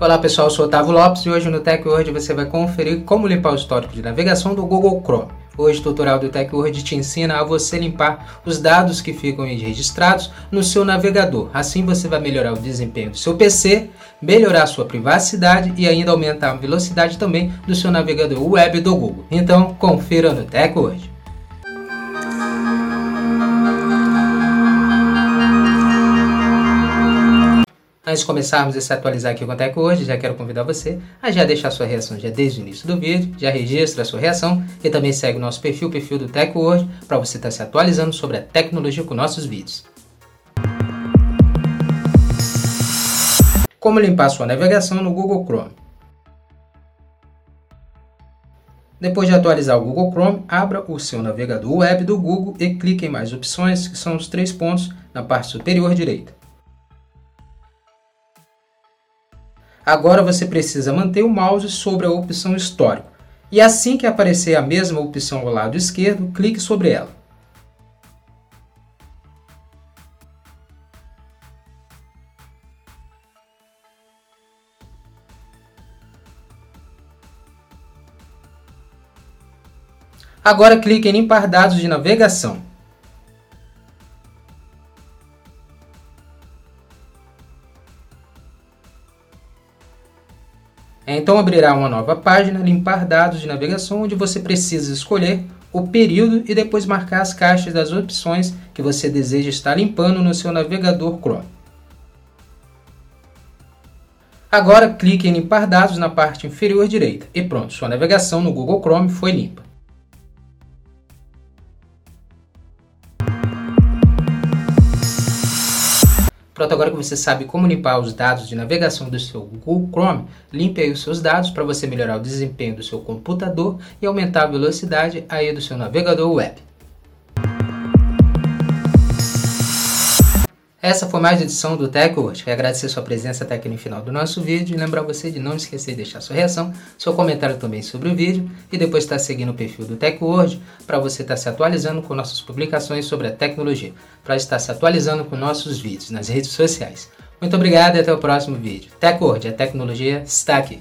Olá pessoal, eu sou Otávio Lopes e hoje no TechWord você vai conferir como limpar o histórico de navegação do Google Chrome. Hoje o tutorial do TechWord te ensina a você limpar os dados que ficam registrados no seu navegador. Assim você vai melhorar o desempenho do seu PC, melhorar a sua privacidade e ainda aumentar a velocidade também do seu navegador web do Google. Então confira no TechWord. Antes de começarmos a se atualizar aqui o Conteco hoje, já quero convidar você a já deixar sua reação já desde o início do vídeo, já registra a sua reação e também segue o nosso perfil, o perfil do Teco hoje, para você estar tá se atualizando sobre a tecnologia com nossos vídeos. Como limpar sua navegação no Google Chrome. Depois de atualizar o Google Chrome, abra o seu navegador web do Google e clique em mais opções, que são os três pontos na parte superior direita. Agora você precisa manter o mouse sobre a opção histórico. E assim que aparecer a mesma opção ao lado esquerdo, clique sobre ela. Agora clique em limpar dados de navegação. Então abrirá uma nova página, limpar dados de navegação, onde você precisa escolher o período e depois marcar as caixas das opções que você deseja estar limpando no seu navegador Chrome. Agora clique em limpar dados na parte inferior direita e pronto, sua navegação no Google Chrome foi limpa. Pronto, agora que você sabe como limpar os dados de navegação do seu Google Chrome, limpe aí os seus dados para você melhorar o desempenho do seu computador e aumentar a velocidade aí do seu navegador web. Essa foi mais uma edição do TechWord. Quero agradecer sua presença até aqui no final do nosso vídeo e lembrar você de não esquecer de deixar sua reação, seu comentário também sobre o vídeo e depois estar seguindo o perfil do TechWord para você estar se atualizando com nossas publicações sobre a tecnologia, para estar se atualizando com nossos vídeos nas redes sociais. Muito obrigado e até o próximo vídeo. TechWord, a tecnologia está aqui.